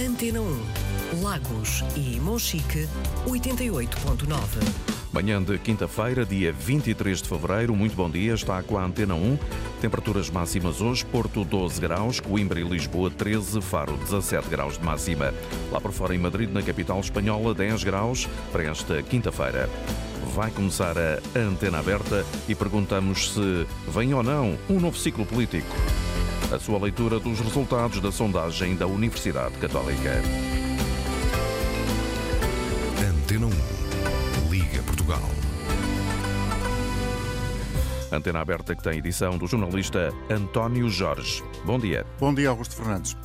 Antena 1, Lagos e Monchique 88.9. Manhã de quinta-feira, dia 23 de fevereiro, muito bom dia, está com a Antena 1. Temperaturas máximas hoje, Porto 12 graus, Coimbra e Lisboa 13, Faro 17 graus de máxima. Lá por fora em Madrid, na capital espanhola, 10 graus para esta quinta-feira. Vai começar a Antena Aberta e perguntamos se vem ou não um novo ciclo político. A sua leitura dos resultados da sondagem da Universidade Católica. Antena 1. Liga Portugal. Antena Aberta que tem edição do jornalista António Jorge. Bom dia. Bom dia, Augusto Fernandes.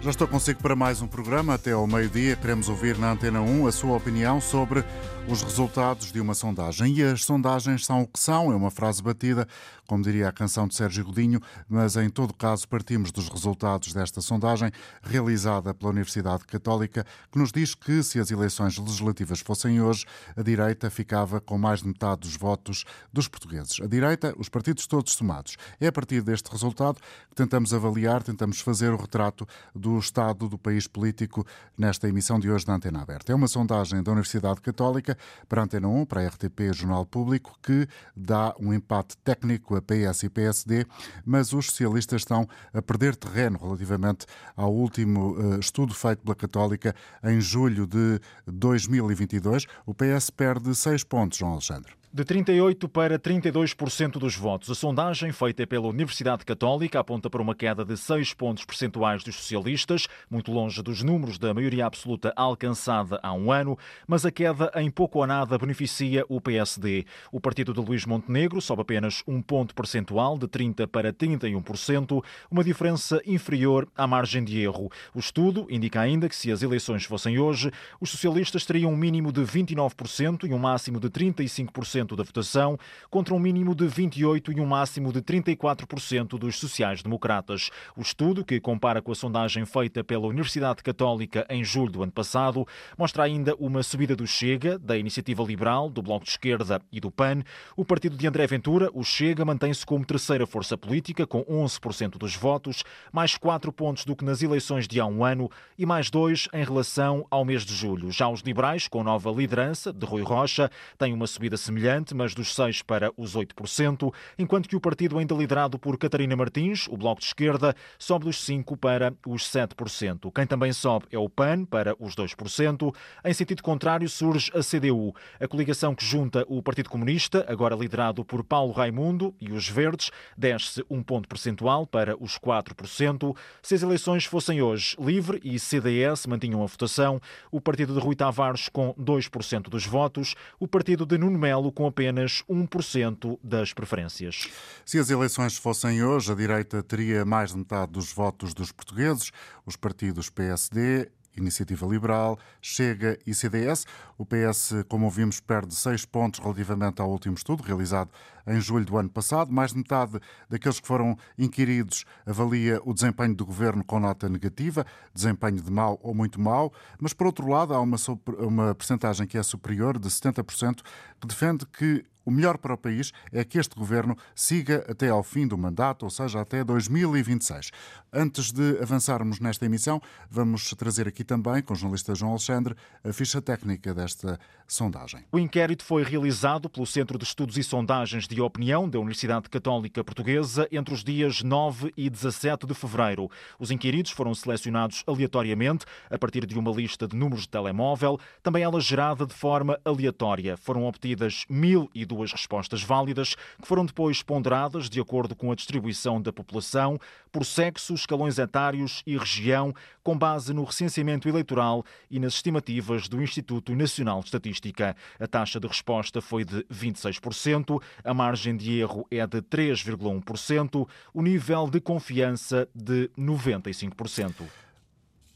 Já estou consigo para mais um programa. Até ao meio-dia queremos ouvir na Antena 1 a sua opinião sobre os resultados de uma sondagem. E as sondagens são o que são, é uma frase batida, como diria a canção de Sérgio Godinho, mas em todo caso partimos dos resultados desta sondagem realizada pela Universidade Católica, que nos diz que se as eleições legislativas fossem hoje, a direita ficava com mais de metade dos votos dos portugueses. A direita, os partidos todos somados. É a partir deste resultado que tentamos avaliar, tentamos fazer o retrato do estado do país político nesta emissão de hoje da Antena Aberta. É uma sondagem da Universidade Católica para a Antena 1, para a RTP Jornal Público, que dá um empate técnico a PS e PSD, mas os socialistas estão a perder terreno relativamente ao último uh, estudo feito pela Católica em julho de 2022. O PS perde seis pontos, João Alexandre. De 38% para 32% dos votos. A sondagem feita pela Universidade Católica aponta para uma queda de 6 pontos percentuais dos socialistas, muito longe dos números da maioria absoluta alcançada há um ano, mas a queda em pouco ou nada beneficia o PSD. O partido de Luís Montenegro sobe apenas um ponto percentual, de 30% para 31%, uma diferença inferior à margem de erro. O estudo indica ainda que se as eleições fossem hoje, os socialistas teriam um mínimo de 29% e um máximo de 35% da votação, contra um mínimo de 28% e um máximo de 34% dos sociais-democratas. O estudo, que compara com a sondagem feita pela Universidade Católica em julho do ano passado, mostra ainda uma subida do Chega, da Iniciativa Liberal, do Bloco de Esquerda e do PAN. O partido de André Ventura, o Chega, mantém-se como terceira força política, com 11% dos votos, mais 4 pontos do que nas eleições de há um ano e mais 2 em relação ao mês de julho. Já os liberais, com nova liderança de Rui Rocha, têm uma subida semelhante mas dos 6% para os 8%, enquanto que o partido ainda liderado por Catarina Martins, o Bloco de Esquerda, sobe dos 5% para os 7%. Quem também sobe é o PAN, para os 2%. Em sentido contrário, surge a CDU, a coligação que junta o Partido Comunista, agora liderado por Paulo Raimundo, e os Verdes, desce um ponto percentual para os 4%. Se as eleições fossem hoje, Livre e CDS mantinham a votação, o partido de Rui Tavares com 2% dos votos, o partido de Nuno Melo com com apenas 1% das preferências. Se as eleições fossem hoje, a direita teria mais de metade dos votos dos portugueses, os partidos PSD Iniciativa Liberal, Chega e CDS. O PS, como ouvimos, perde seis pontos relativamente ao último estudo, realizado em julho do ano passado. Mais de metade daqueles que foram inquiridos avalia o desempenho do governo com nota negativa, desempenho de mau ou muito mau. Mas, por outro lado, há uma, uma percentagem que é superior, de 70%, que defende que o melhor para o país é que este governo siga até ao fim do mandato, ou seja, até 2026. Antes de avançarmos nesta emissão, vamos trazer aqui também, com o jornalista João Alexandre, a ficha técnica desta sondagem. O inquérito foi realizado pelo Centro de Estudos e Sondagens de Opinião da Universidade Católica Portuguesa entre os dias 9 e 17 de fevereiro. Os inquiridos foram selecionados aleatoriamente a partir de uma lista de números de telemóvel, também ela gerada de forma aleatória. Foram obtidas 1.002 duas respostas válidas, que foram depois ponderadas de acordo com a distribuição da população, por sexo, escalões etários e região, com base no recenseamento eleitoral e nas estimativas do Instituto Nacional de Estatística. A taxa de resposta foi de 26%, a margem de erro é de 3,1%, o nível de confiança de 95%.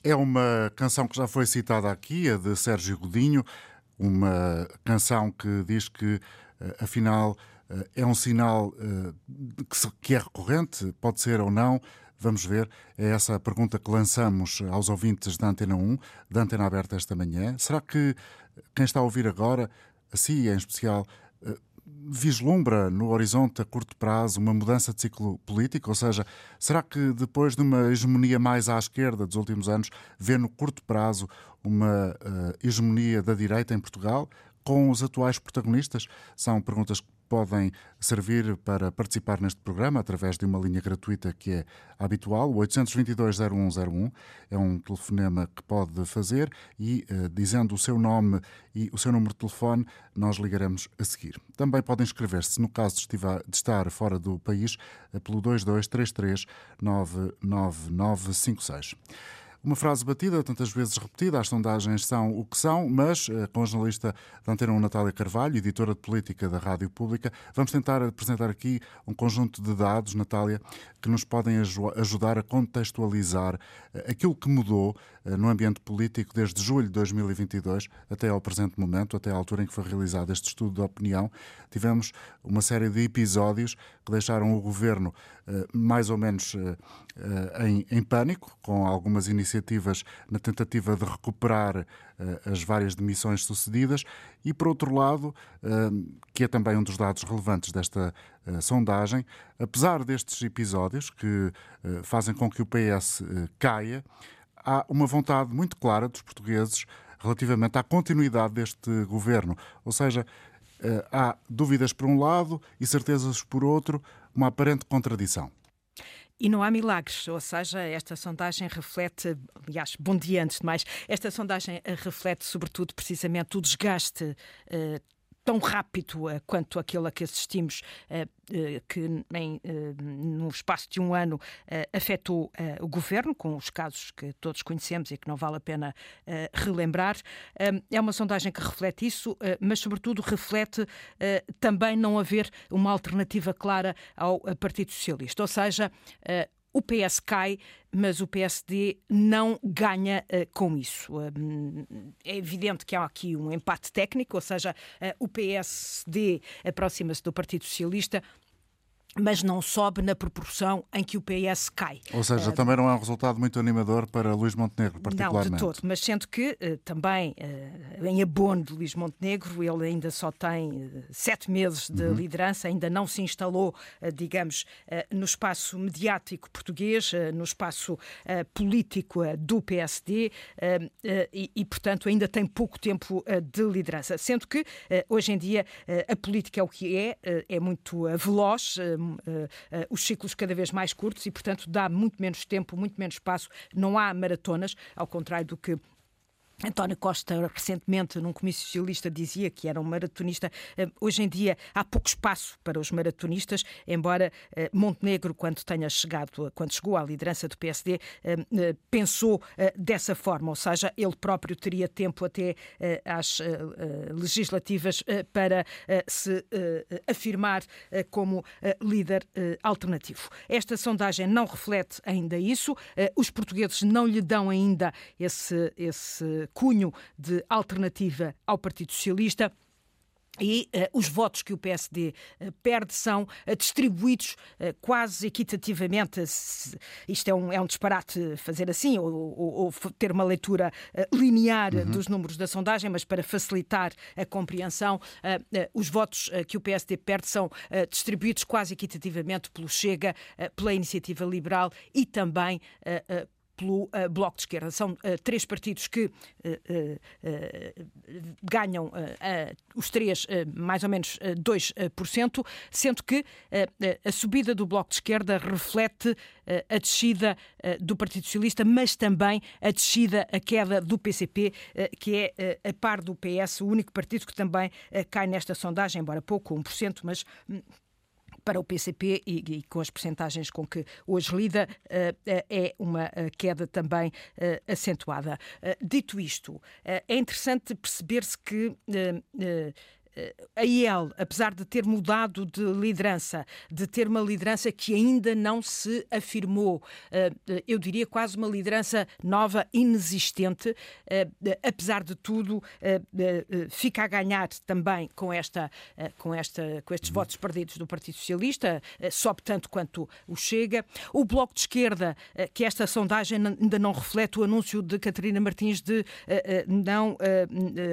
É uma canção que já foi citada aqui, a de Sérgio Godinho, uma canção que diz que eh, afinal, eh, é um sinal eh, que é recorrente, pode ser ou não, Vamos ver, é essa a pergunta que lançamos aos ouvintes da Antena 1, da Antena Aberta esta manhã. Será que quem está a ouvir agora, a si em especial, vislumbra no horizonte a curto prazo uma mudança de ciclo político? Ou seja, será que depois de uma hegemonia mais à esquerda dos últimos anos, vê no curto prazo uma uh, hegemonia da direita em Portugal? Com os atuais protagonistas? São perguntas que podem servir para participar neste programa através de uma linha gratuita que é habitual, o 822-0101. É um telefonema que pode fazer e, uh, dizendo o seu nome e o seu número de telefone, nós ligaremos a seguir. Também podem inscrever-se, no caso de, de estar fora do país, uh, pelo 2233 99956. Uma frase batida, tantas vezes repetida, as sondagens são o que são, mas eh, com a jornalista da Antena 1, Natália Carvalho, editora de política da Rádio Pública, vamos tentar apresentar aqui um conjunto de dados, Natália, que nos podem ajudar a contextualizar eh, aquilo que mudou no ambiente político desde julho de 2022 até ao presente momento, até à altura em que foi realizado este estudo de opinião. Tivemos uma série de episódios que deixaram o governo mais ou menos em, em pânico, com algumas iniciativas na tentativa de recuperar as várias demissões sucedidas e, por outro lado, que é também um dos dados relevantes desta sondagem, apesar destes episódios que fazem com que o PS caia, há uma vontade muito clara dos portugueses relativamente à continuidade deste governo. Ou seja, há dúvidas por um lado e certezas por outro, uma aparente contradição. E não há milagres, ou seja, esta sondagem reflete, aliás, bom dia antes de mais, esta sondagem reflete sobretudo precisamente o desgaste uh, tão rápido uh, quanto aquele a que assistimos, uh, uh, que em, no espaço de um ano afetou o governo, com os casos que todos conhecemos e que não vale a pena relembrar. é uma sondagem que reflete isso, mas, sobretudo, reflete também não haver uma alternativa clara ao Partido Socialista. Ou seja, o PS cai, mas o PSD não ganha uh, com isso. Uh, é evidente que há aqui um empate técnico, ou seja, uh, o PSD aproxima-se do Partido Socialista mas não sobe na proporção em que o PS cai. Ou seja, uh, também não é um resultado muito animador para Luís Montenegro, particularmente. Não, de todo, mas sendo que uh, também, uh, em abono de Luís Montenegro, ele ainda só tem sete meses de uhum. liderança, ainda não se instalou, digamos, no espaço mediático português, no espaço político do PSD e, e, portanto, ainda tem pouco tempo de liderança. Sendo que, hoje em dia, a política é o que é, é muito veloz, os ciclos cada vez mais curtos e, portanto, dá muito menos tempo, muito menos espaço. Não há maratonas, ao contrário do que António Costa, recentemente, num comício socialista, dizia que era um maratonista. Eh, hoje em dia há pouco espaço para os maratonistas, embora eh, Montenegro, quando tenha chegado, quando chegou à liderança do PSD, eh, pensou dessa forma, ou seja, ele próprio teria tempo até às legislativas para se afirmar como líder alternativo. Esta sondagem não reflete ainda isso, os portugueses não lhe dão ainda esse, esse cunho de alternativa ao Partido Socialista. E uh, os votos que o PSD uh, eh, perde são uh, distribuídos quase equitativamente. Isto é um, é um disparate fazer assim, ou, ou, ou ter uma leitura linear uhum. dos números da sondagem, mas para facilitar a compreensão, os votos que o PSD perde são distribuídos quase equitativamente pelo Chega, pela Iniciativa Liberal e também pelo uh, Bloco de Esquerda. São uh, três partidos que uh, ganham os três mais ou menos 2%, sendo que a subida do Bloco de Esquerda reflete a descida do Partido Socialista, mas também a descida, a queda do PCP, que é a par do PS, o único partido que também cai nesta sondagem, embora pouco, 1%, mas hum, para o PCP e, e com as percentagens com que hoje lida, uh, é uma eh, queda também acentuada. dito isto, é interessante perceber-se que a IEL, apesar de ter mudado de liderança, de ter uma liderança que ainda não se afirmou, eh, eu diria quase uma liderança nova, inexistente, eh, apesar de tudo, eh, fica a ganhar também com, esta, com, esta, com estes votos perdidos do Partido Socialista, sobe tanto quanto o Chega. O Bloco de Esquerda, que esta sondagem ainda não reflete o anúncio de Catarina Martins de não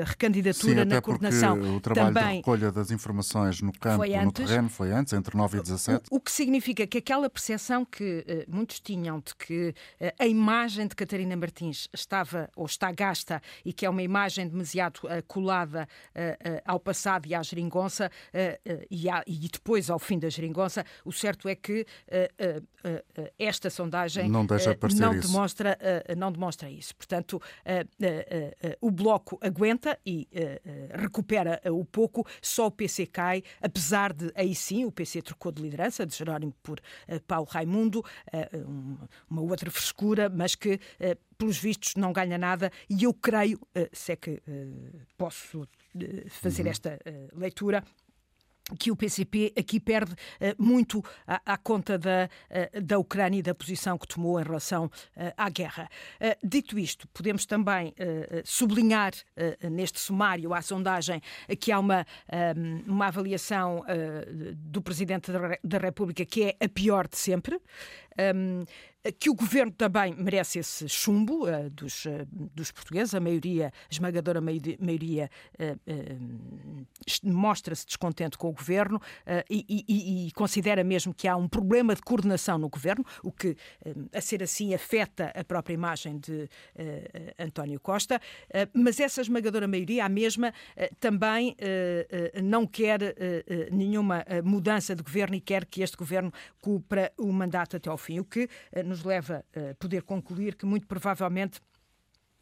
recandidatura Sim, na coordenação. O trabalho Também, de recolha das informações no campo, no terreno, foi antes, entre 9 e 17. O, o que significa que aquela percepção que uh, muitos tinham de que uh, a imagem de Catarina Martins estava ou está gasta e que é uma imagem demasiado uh, colada ao passado e à geringonça e, à, e, depois ao fim da geringonça, o certo é que esta sondagem não, não demonstra, não demonstra isso. Portanto, o Bloco aguenta e recupera o pouco, só o PC cai, apesar de, aí sim, o PC trocou de liderança, de Jerónimo por uh, Paulo Raimundo, uh, um, uma outra frescura, mas que, uh, pelos vistos, não ganha nada, e eu creio, se é que posso fazer uhum. esta leitura, que o PCP aqui perde uh, muito à, à conta da, uh, da Ucrânia e da posição que tomou em relação uh, à guerra. dito isto, podemos também sublinhar neste sumário, à sondagem, que há uma, uma avaliação do Presidente da, da República que é a pior de sempre. Um, que o governo também merece esse chumbo uh, dos, uh, dos portugueses, a maioria, a esmagadora maioria, uh, mostra-se descontente com o governo e, e, e, considera mesmo que há um problema de coordenação no governo, o que, a ser assim, afeta a própria imagem de António Costa, mas essa esmagadora maioria, a mesma, também não quer nenhuma mudança de governo e quer que este governo cumpra o mandato até ao fim, o que nos leva a poder concluir que, muito provavelmente,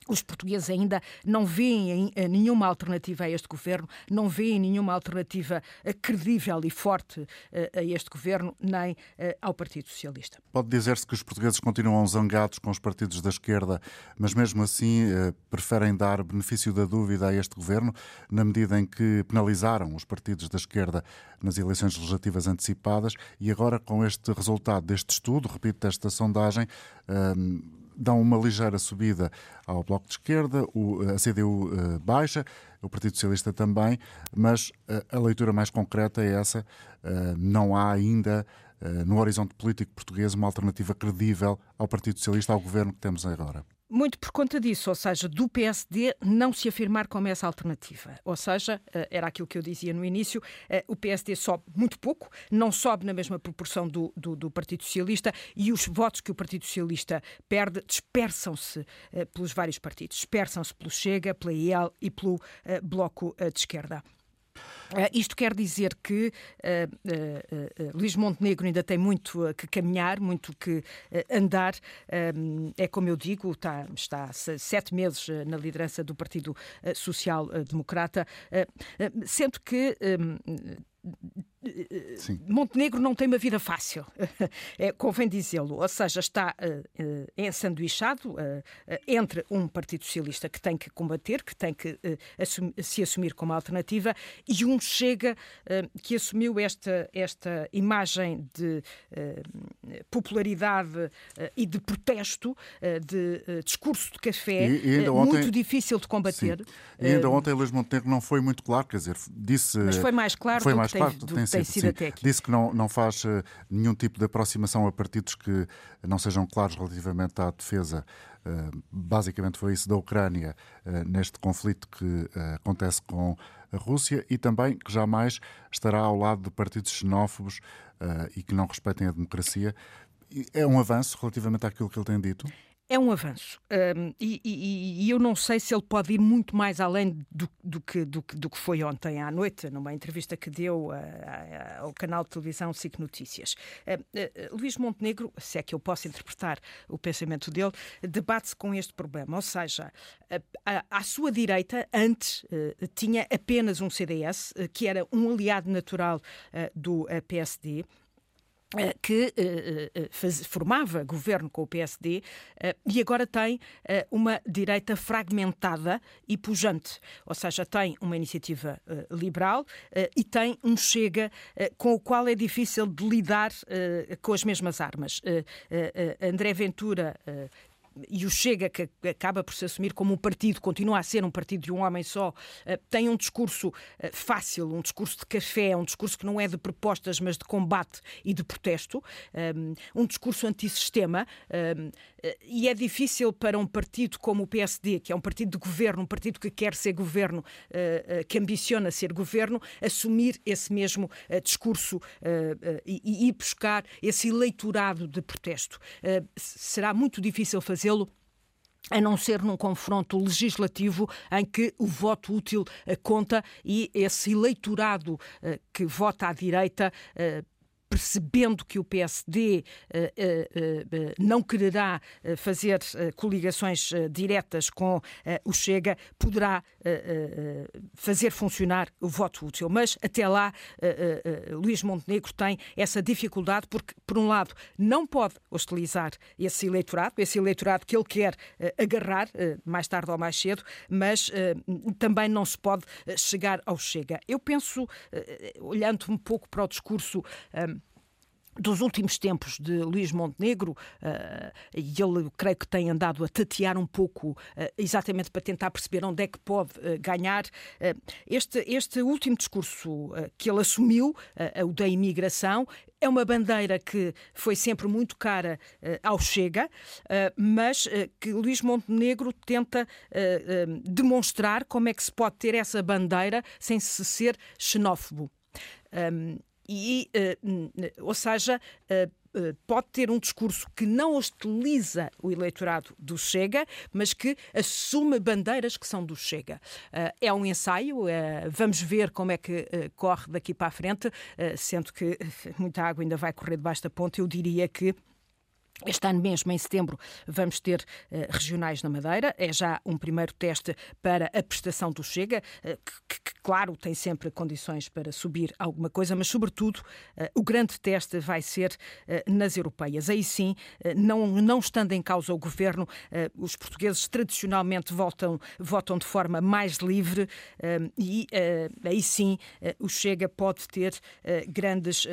os portugueses ainda não veem nenhuma alternativa a este governo, não veem nenhuma alternativa eh, credível e forte eh, a este governo, nem eh, ao Partido Socialista. Pode dizer-se que os portugueses continuam zangados com os partidos da esquerda, mas mesmo assim preferem dar benefício da dúvida a este governo, na medida em que penalizaram os partidos da esquerda nas eleições legislativas antecipadas e agora com este resultado deste estudo, repito, desta sondagem, dão uma ligeira subida ao Bloco de Esquerda, a CDU eh, baixa, o Partido Socialista também, mas eh, a leitura mais concreta é essa. Eh, não há ainda no horizonte político português uma alternativa credível ao Partido Socialista, ao governo que temos agora. Muito por conta disso, ou seja, do PSD não se afirmar como essa alternativa. Ou seja, eh, era aquilo que eu dizia no início, eh, o PSD sobe muito pouco, não sobe na mesma proporção do, do, do Partido Socialista e os votos que o Partido Socialista perde dispersam-se eh, pelos vários partidos. Dispersam-se pelo Chega, pela IEL e pelo Bloco de Esquerda. Uh, isto quer dizer que uh, uh, Luís Montenegro ainda tem muito que caminhar, muito que andar. é como eu digo, está, está há sete meses na liderança do Partido Social Democrata, sendo que Sim. Montenegro não tem uma vida fácil, é, convém dizê-lo. Ou seja, está uh, uh, ensanduichado uh, entre um Partido Socialista que tem que combater, que tem que assumir, se assumir como alternativa, e um Chega que assumiu esta, esta imagem de popularidade e de protesto, de discurso de café, e, e ontem, muito difícil de combater. Sim. E ainda ontem Luís Montenegro não foi muito claro, quer dizer, disse. Mas foi mais claro foi do mais que claro, tem, tem tem sido, até aqui. Disse que não, não faz uh, nenhum tipo de aproximação a partidos que não sejam claros relativamente à defesa. Uh, basicamente foi isso da Ucrânia uh, neste conflito que acontece com a Rússia e também que jamais estará ao lado de partidos xenófobos e que não respeitem a democracia. É um avanço relativamente àquilo que ele tem dito? É um avanço. Um, e, e, e, eu não sei se ele pode ir muito mais além do, do, que, do, do que foi ontem à noite, numa entrevista que deu a, a, ao canal de televisão SIC Notícias. Uh, uh, Luís Montenegro, se é que eu posso interpretar o pensamento dele, debate-se com este problema. Ou seja, uh, à sua direita, antes, tinha apenas um CDS, que era um aliado natural do PSD que uh, faz, formava governo com o PSD e agora tem uma direita fragmentada e pujante. Ou seja, tem uma iniciativa liberal e tem um Chega com o qual é difícil de lidar com as mesmas armas. André Ventura e o Chega, que acaba por se assumir como um partido, continua a ser um partido de um homem só, tem um discurso fácil, um discurso de café, um discurso que não é de propostas, mas de combate e de protesto, um discurso antissistema, e é difícil para um partido como o PSD, que é um partido de governo, um partido que quer ser governo, que ambiciona ser governo, assumir esse mesmo discurso e buscar esse eleitorado de protesto. Será muito difícil fazê-lo a não ser num confronto legislativo em que o voto útil conta e esse eleitorado que vota à direita percebendo que o PSD uh, uh, uh, não quererá eh, fazer eh, coligações eh, diretas com o Chega, poderá fazer funcionar o voto útil. Mas até lá, Luís Montenegro tem essa dificuldade porque, por um lado, não pode hostilizar esse eleitorado, esse eleitorado que ele quer agarrar, mais tarde ou mais cedo, mas também não se pode chegar ao Chega. Eu penso, olhando um pouco para o discurso dos últimos tempos de Luís Montenegro, uh, e ele creio que tem andado a tatear um pouco, uh, exatamente para tentar perceber onde é que pode uh, ganhar. este, este último discurso que ele assumiu, o da imigração, é uma bandeira que foi sempre muito cara ao Chega, mas que Luís Montenegro tenta demonstrar como é que se pode ter essa bandeira sem se ser xenófobo. Um, e, uh, ou seja, uh, pode ter um discurso que não hostiliza o eleitorado do Chega, mas que assume bandeiras que são do Chega. É um ensaio, vamos ver como é que corre daqui para a frente, sendo que muita água ainda vai correr debaixo da ponte. Eu diria que este ano mesmo, em setembro, vamos ter uh, regionais na Madeira. É já um primeiro teste para a prestação do Chega, uh, que, que, claro, tem sempre condições para subir alguma coisa, mas, sobretudo, uh, o grande teste vai ser nas europeias. Aí sim, não, não estando em causa o governo, os portugueses tradicionalmente votam, votam de forma mais livre e aí sim o Chega pode ter grandes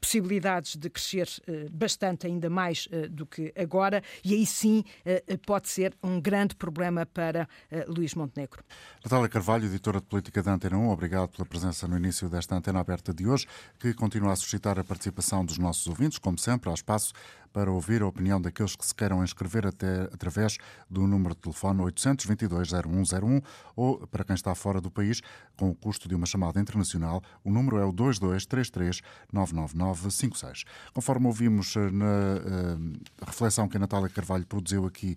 possibilidades de crescer bastante ainda mais mais uh, do que agora, e aí sim uh, pode ser um grande problema para uh, Luís Montenegro. Natália Carvalho, editora de política da Antena 1, obrigado pela presença no início desta antena aberta de hoje, que continua a suscitar a participação dos nossos ouvintes. Como sempre, há espaço para ouvir a opinião daqueles que se queiram inscrever até através do número de telefone 822-0101 ou, para quem está fora do país, com o custo de uma chamada internacional, o número é o 2233-99956. Conforme ouvimos eh, na uh, reflexão que a Natália Carvalho produziu aqui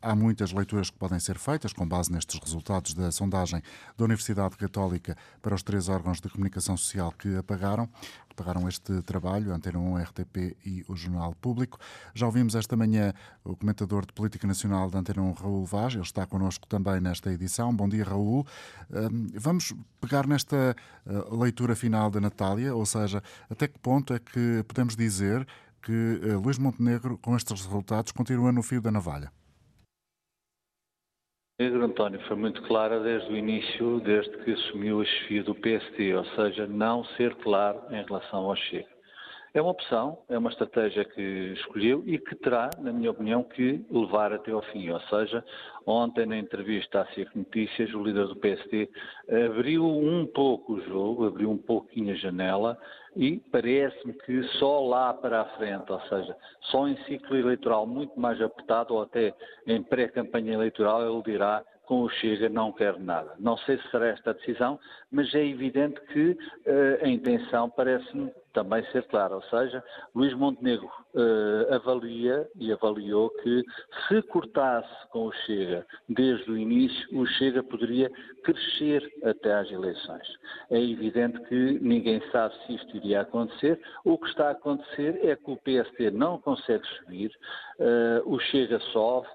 há muitas leituras que podem ser feitas com base nestes resultados da sondagem da Universidade Católica para os três órgãos de comunicação social que apagaram, pagaram este trabalho, Antena 1, RTP e o Jornal Público. Já ouvimos esta manhã o comentador de Política Nacional da Antena 1, Raul Vaz, ele está connosco também nesta edição. Bom dia, Raul. Vamos pegar nesta eh, leitura final da Natália, ou seja, até que ponto é que podemos dizer que eh, Luís Montenegro, com estes resultados, continua no fio da navalha? Pedro António foi muito clara desde o início, desde que assumiu a chefia do PSD, ou seja, não ser claro em relação ao Chega. É uma opção, é uma estratégia que escolheu e que terá, na minha opinião, que levar até ao fim. Ou seja, ontem na entrevista à CIC Notícias, o líder do PSD abriu um pouco o jogo, abriu um pouquinho a janela e parece-me que só lá para a frente, ou seja, só em ciclo eleitoral muito mais apertado ou até em pré-campanha eleitoral, ele dirá com o Chega não quer nada. Não sei se será esta a decisão, mas é evidente que uh, a intenção parece-me também ser clara, ou seja, Luís Montenegro uh, avalia e avaliou que se cortasse com o Chega desde o início, o Chega poderia crescer até às eleições. É evidente que ninguém sabe se isto iria acontecer. O que está a acontecer é que o PSD não consegue subir, uh, o Chega sobe,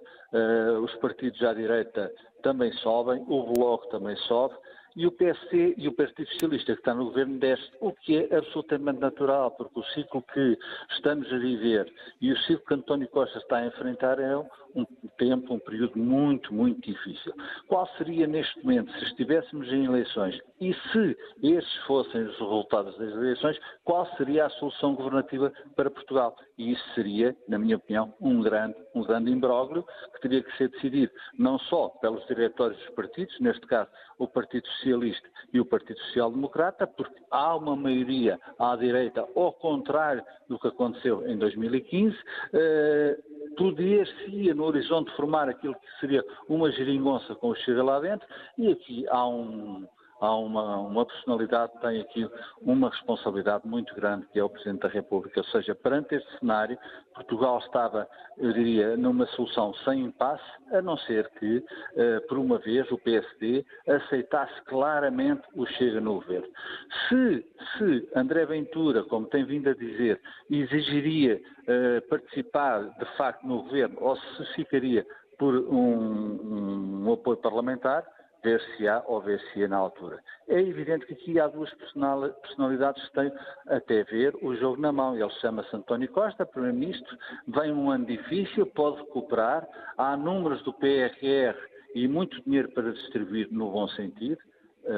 os partidos à direita também sobem, o Bloco também sobe, e o PSD e o Partido Socialista que está no governo desce, o que é absolutamente natural, porque o ciclo que estamos a viver e o ciclo que António Costa está a enfrentar é um tempo, um período muito, muito difícil. Qual seria neste momento, se estivéssemos em eleições e se esses fossem os resultados das eleições, qual seria a solução governativa para Portugal? E isso seria, na minha opinião, um grande, um grande imbróglio que teria que ser decidido não só pelos diretórios dos partidos, neste caso o Partido Socialista e o Partido Social Democrata, porque há uma maioria à direita, ao contrário do que aconteceu em 2015. Eh, Poder-se no horizonte formar aquilo que seria uma geringonça com o Chega lá dentro, e aqui há um, há uma, uma personalidade que tem aqui uma responsabilidade muito grande, que é o Presidente da República. Ou seja, perante este cenário, Portugal estava, eu diria, numa solução sem impasse, a não ser que, uh, por uma vez, o PSD aceitasse claramente o Chega no governo. Se, se André Ventura, como tem vindo a dizer, exigiria uh, participar de facto no governo ou se ficaria por um, um, um apoio parlamentar, ver-se-á ou ver-se-á na altura. É evidente que aqui há duas personalidades que têm até ver o jogo na mão. Ele chama-se António Costa, Primeiro-Ministro, vem um ano difícil, pode recuperar, há números do PRR e muito dinheiro para distribuir no bom sentido,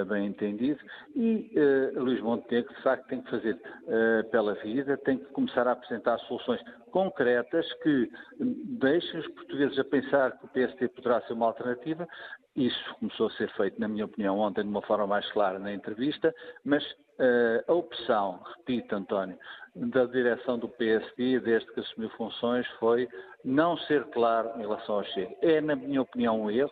bem entendido, e uh, Luís Montenegro, de facto, tem que fazer uh, pela vida, tem que começar a apresentar soluções concretas que deixem os portugueses a pensar que o PST poderá ser uma alternativa. Isso começou a ser feito, na minha opinião, ontem de uma forma mais clara na entrevista, mas uh, a opção, repito, António, da direção do PSD, desde que assumiu funções, foi não ser claro em relação ao Chega. É, na minha opinião, um erro.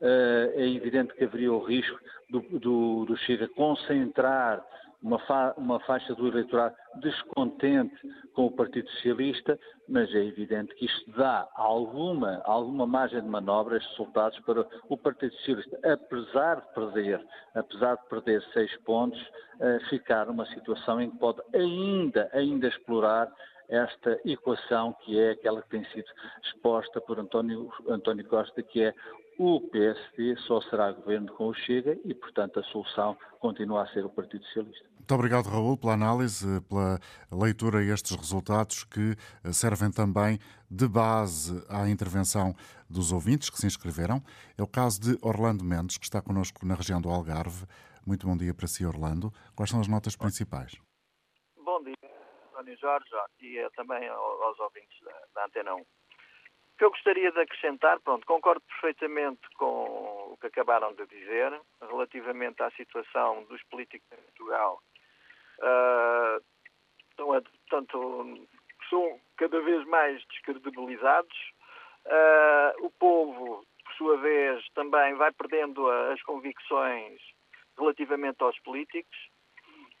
Uh, é evidente que haveria o risco do, do, do Chega concentrar uma, fa uma, faixa do eleitorado descontente com o Partido Socialista, mas é evidente que isto dá alguma, alguma margem de manobra, estes resultados, para o Partido Socialista, apesar de perder, apesar de perder seis pontos, uh, ficar numa situação em que pode ainda, ainda explorar esta equação que é aquela que tem sido exposta por António, António Costa, que é o PSD só será governo com o Chega e, portanto, a solução continua a ser o Partido Socialista. Muito obrigado, Raul, pela análise, pela leitura a estes resultados que eh, servem também de base à intervenção dos ouvintes que se inscreveram. É o caso de Orlando Mendes, que está connosco na região do Algarve. Muito bom dia para si, Orlando. Quais são as notas principais? Bom dia, António Jorge, e eh, também aos ouvintes da Antena 1. O que eu gostaria de acrescentar, pronto, concordo perfeitamente com o que acabaram de dizer relativamente à situação dos políticos em Portugal uh, portanto, são cada vez mais descredibilizados. Uh, o povo, por sua vez, também vai perdendo as convicções relativamente aos políticos.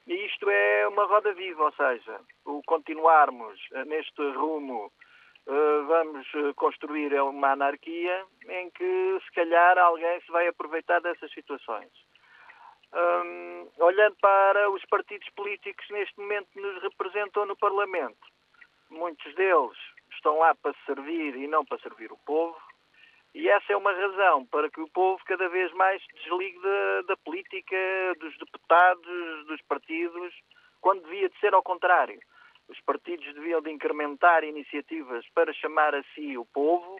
E isto é uma roda viva, ou seja, o continuarmos neste rumo, uh, vamos construir uma anarquia em que, se calhar, alguém se vai aproveitar dessas situações olhando para os partidos políticos que neste momento nos representam no Parlamento. Muitos deles estão lá para servir e não para servir o povo, e essa é uma razão para que o povo cada vez mais desligue da, da política, dos deputados, dos partidos, quando devia de ser ao contrário. Os partidos deviam de incrementar iniciativas para chamar a si o povo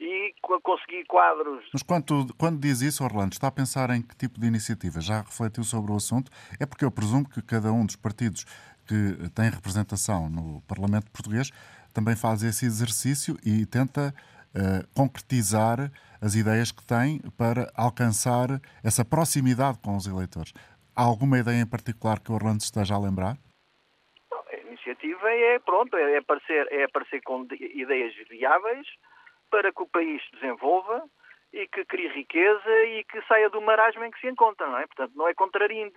e conseguir quadros. Mas quando, quando diz isso, Orlando, está a pensar em que tipo de iniciativa? Já refletiu sobre o assunto? É porque eu presumo que cada um dos partidos que tem representação no Parlamento português também faz esse exercício e tenta uh, concretizar as ideias que tem para alcançar essa proximidade com os eleitores. Há alguma ideia em particular que o Orlando esteja a lembrar? A iniciativa é, pronto, é aparecer, é aparecer com ideias viáveis, para que o país se desenvolva e que crie riqueza e que saia do marasmo em que se encontra, não é? Portanto, não é contraindo,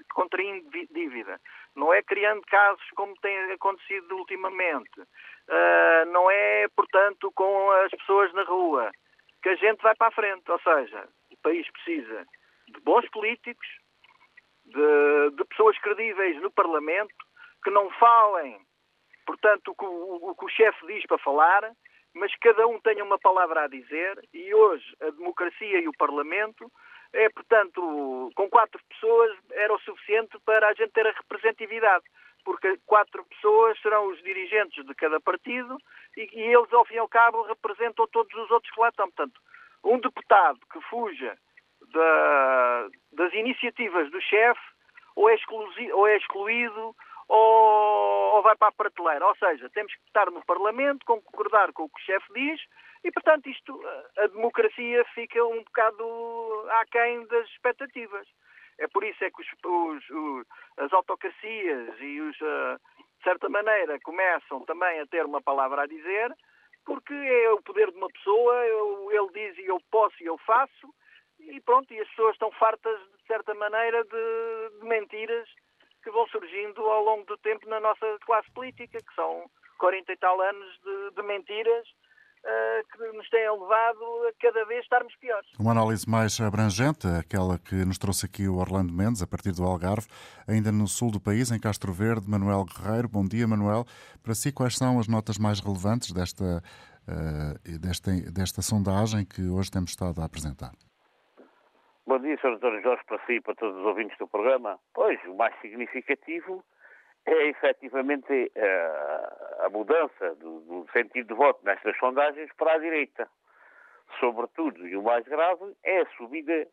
dívida, não é criando casos como tem acontecido ultimamente, uh, não é, portanto, com as pessoas na rua, que a gente vai para a frente. Ou seja, o país precisa de bons políticos, de, de pessoas credíveis no Parlamento, que não falem, portanto, o que o, o, o chefe diz para falar, mas cada um tenha uma palavra a dizer e hoje a democracia e o Parlamento é, portanto, com quatro pessoas era o suficiente para a gente ter a representatividade. porque quatro pessoas serão os dirigentes de cada partido e, e eles, ao fim e ao cabo, representam todos os outros que lá estão. Portanto, um deputado que fuja da, das iniciativas do chefe ou é, ou é excluído ou, ou, vai para a prateleira. Ou seja, temos que estar no Parlamento, concordar com o que o chefe diz e, portanto, isto, a democracia fica um bocado aquém das expectativas. É por isso é que os, os, os, as autocracias e os, uh, de certa maneira, começam também a ter uma palavra a dizer, porque é o poder de uma pessoa, eu, ele diz e eu posso e eu faço, e pronto, e as pessoas estão fartas, de certa maneira, de, de mentiras que vão surgindo ao longo do tempo na nossa classe política, que são 40 e tal anos de, de mentiras uh, que nos têm levado a cada vez estarmos piores. Uma análise mais abrangente, aquela que nos trouxe aqui o Orlando Mendes, a partir do Algarve, ainda no sul do país, em Castro Verde, Manuel Guerreiro. Bom dia, Manuel. Para si, quais são as notas mais relevantes desta, uh, desta, desta sondagem que hoje temos estado a apresentar? Bom dia, Sr. António Jorge, para si e para todos os ouvintes do programa. Pois, o mais significativo é efetivamente uh, a mudança do, do, sentido de voto nestas sondagens para a direita. Sobretudo, e o mais grave, é a subida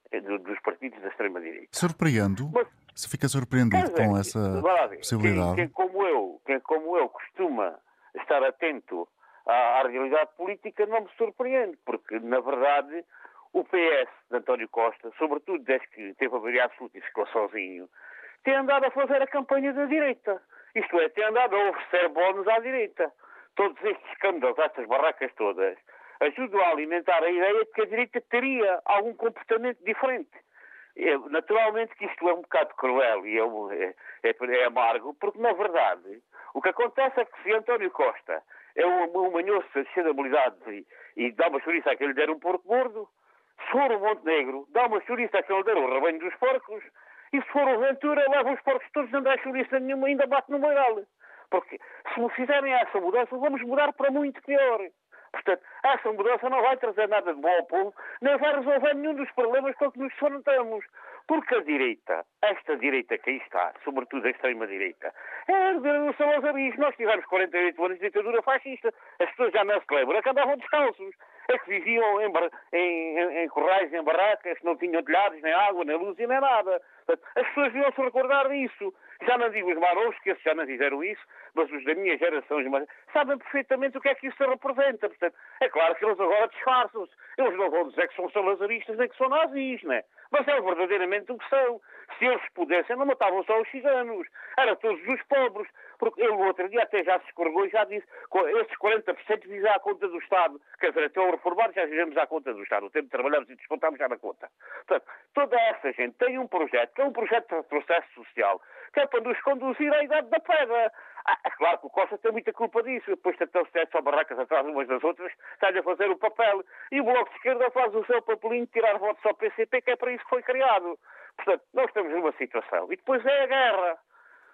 dos partidos da extrema-direita. Surpreendo? Mas, Se fica surpreendido dizer, com essa ver, possibilidade? Quem, quem, como eu, quem como eu costuma estar atento à, à realidade política não me surpreende, porque, na verdade, o PS de António Costa, sobretudo desde que teve a maioria absoluta e ficou sozinho, tem andado a fazer a campanha da direita. Isto é, tem andado a oferecer bónus à direita. Todos estes escândalos, estas barracas todas, ajudam a alimentar a ideia de que a direita teria algum comportamento diferente. É, naturalmente que isto é um bocado cruel e é, é, é, amargo, porque na verdade o que acontece é que se António Costa é um, um manhoso de habilidade e, e dá uma chouriça a quem lhe der um porco gordo, for o Montenegro, dá uma chouriça a quem lhe der o rebanho dos porcos, e se for o Ventura, leva os porcos todos, não dá chouriça nenhuma, ainda bate no Moiral. Porque se fizerem essa mudança, vamos mudar para muito pior. Portanto, essa mudança não vai trazer nada de bom ao povo, nem vai resolver nenhum dos problemas com que nos enfrentamos. Porque a direita, esta direita que aí está, sobretudo a extrema-direita, é herdeira do Salazarismo. Nós tivemos 48 anos de ditadura fascista. As pessoas já não se lembram, que andavam descalços. É que viviam em, em, em, em corrais, em barracas, não tinham telhados, nem água, nem luz e nem nada. As pessoas deviam se recordar disso. Já não digo os marons, que esses já não fizeram isso, mas os da minha geração sabem perfeitamente o que é que isso representa. Portanto, é claro que eles agora disfarçam-se. Eles não vão dizer que são salazaristas nem que são nazis, não é? Mas é verdadeiramente o que são. Se eles pudessem, não matavam só os ciganos. Era todos os pobres. Porque ele, outro dia, até já se escorregou e já disse esses 40% visa à conta do Estado. Quer dizer, até o reformar já vivemos à conta do Estado. O tempo que trabalhamos e descontamos já na conta. Portanto, toda essa gente tem um projeto, que é um projeto de processo social, que é para nos conduzir à idade da pedra. Ah, é claro que o Costa tem muita culpa disso. Depois tentam se só barracas atrás umas das outras, está-lhe a fazer o papel. E o Bloco de Esquerda faz o seu papelinho de tirar votos ao PCP, que é para isso que foi criado. Portanto, nós estamos numa situação. E depois é a guerra.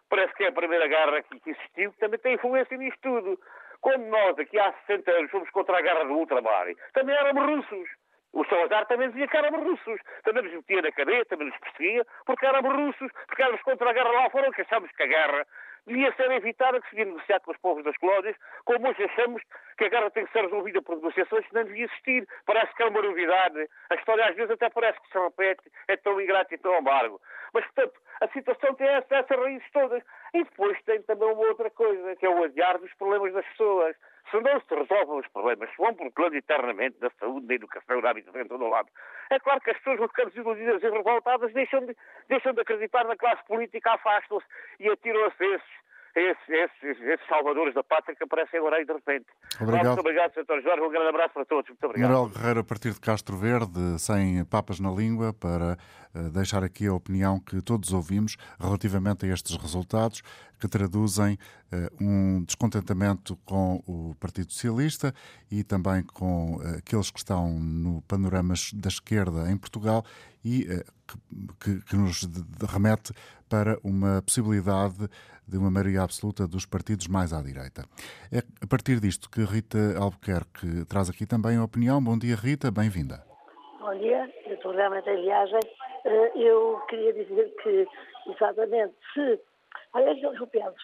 Parece que é a primeira guerra que, existiu, que também tem influência nisto tudo. Quando nós, aqui há 60 anos, fomos contra a guerra do ultramar, também éramos russos. O Salazar também dizia que éramos russos. Também nos metia na cadeia, também nos perseguia, porque éramos russos, porque éramos contra a guerra lá fora, que achamos que a guerra devia ser evitada, que se devia negociar com os povos das colónias, como hoje achamos que a guerra tem que ser resolvida por negociações que não devia existir. Parece que é uma novidade. A história às vezes até parece que se repete, é tão ingrato e tão amargo. Mas, portanto, a situação tem essa, essas raízes todas. E depois tem também uma outra coisa, que é o adiar dos problemas das pessoas. Se não se resolvem os problemas, se vão procurando eternamente da saúde, da educação, da habitação, todo lado, é claro que as pessoas vão ficando desiludidas e revoltadas, deixam de, deixam de acreditar na classe política, afastam-se e atiram-se esses esses, esses, esses, salvadores da pátria que aparecem agora aí de repente. Obrigado. Muito obrigado, Sr. Jorge. Um grande abraço para todos. Muito obrigado. Manuel Guerreiro, a partir de Castro Verde, sem papas na língua, para uh, deixar aqui a opinião que todos ouvimos relativamente a estes resultados, que traduzem uh, um descontentamento com o Partido Socialista e também com uh, aqueles que estão no panorama da esquerda em Portugal e que, que, nos remete para uma possibilidade de uma maioria absoluta dos partidos mais à direita. É a partir disto que Rita Albuquerque traz aqui também a opinião. Bom dia, Rita, bem-vinda. Bom dia, eu estou realmente em viagem. Eh, eu queria dizer que, exatamente, se. Aliás, eu penso,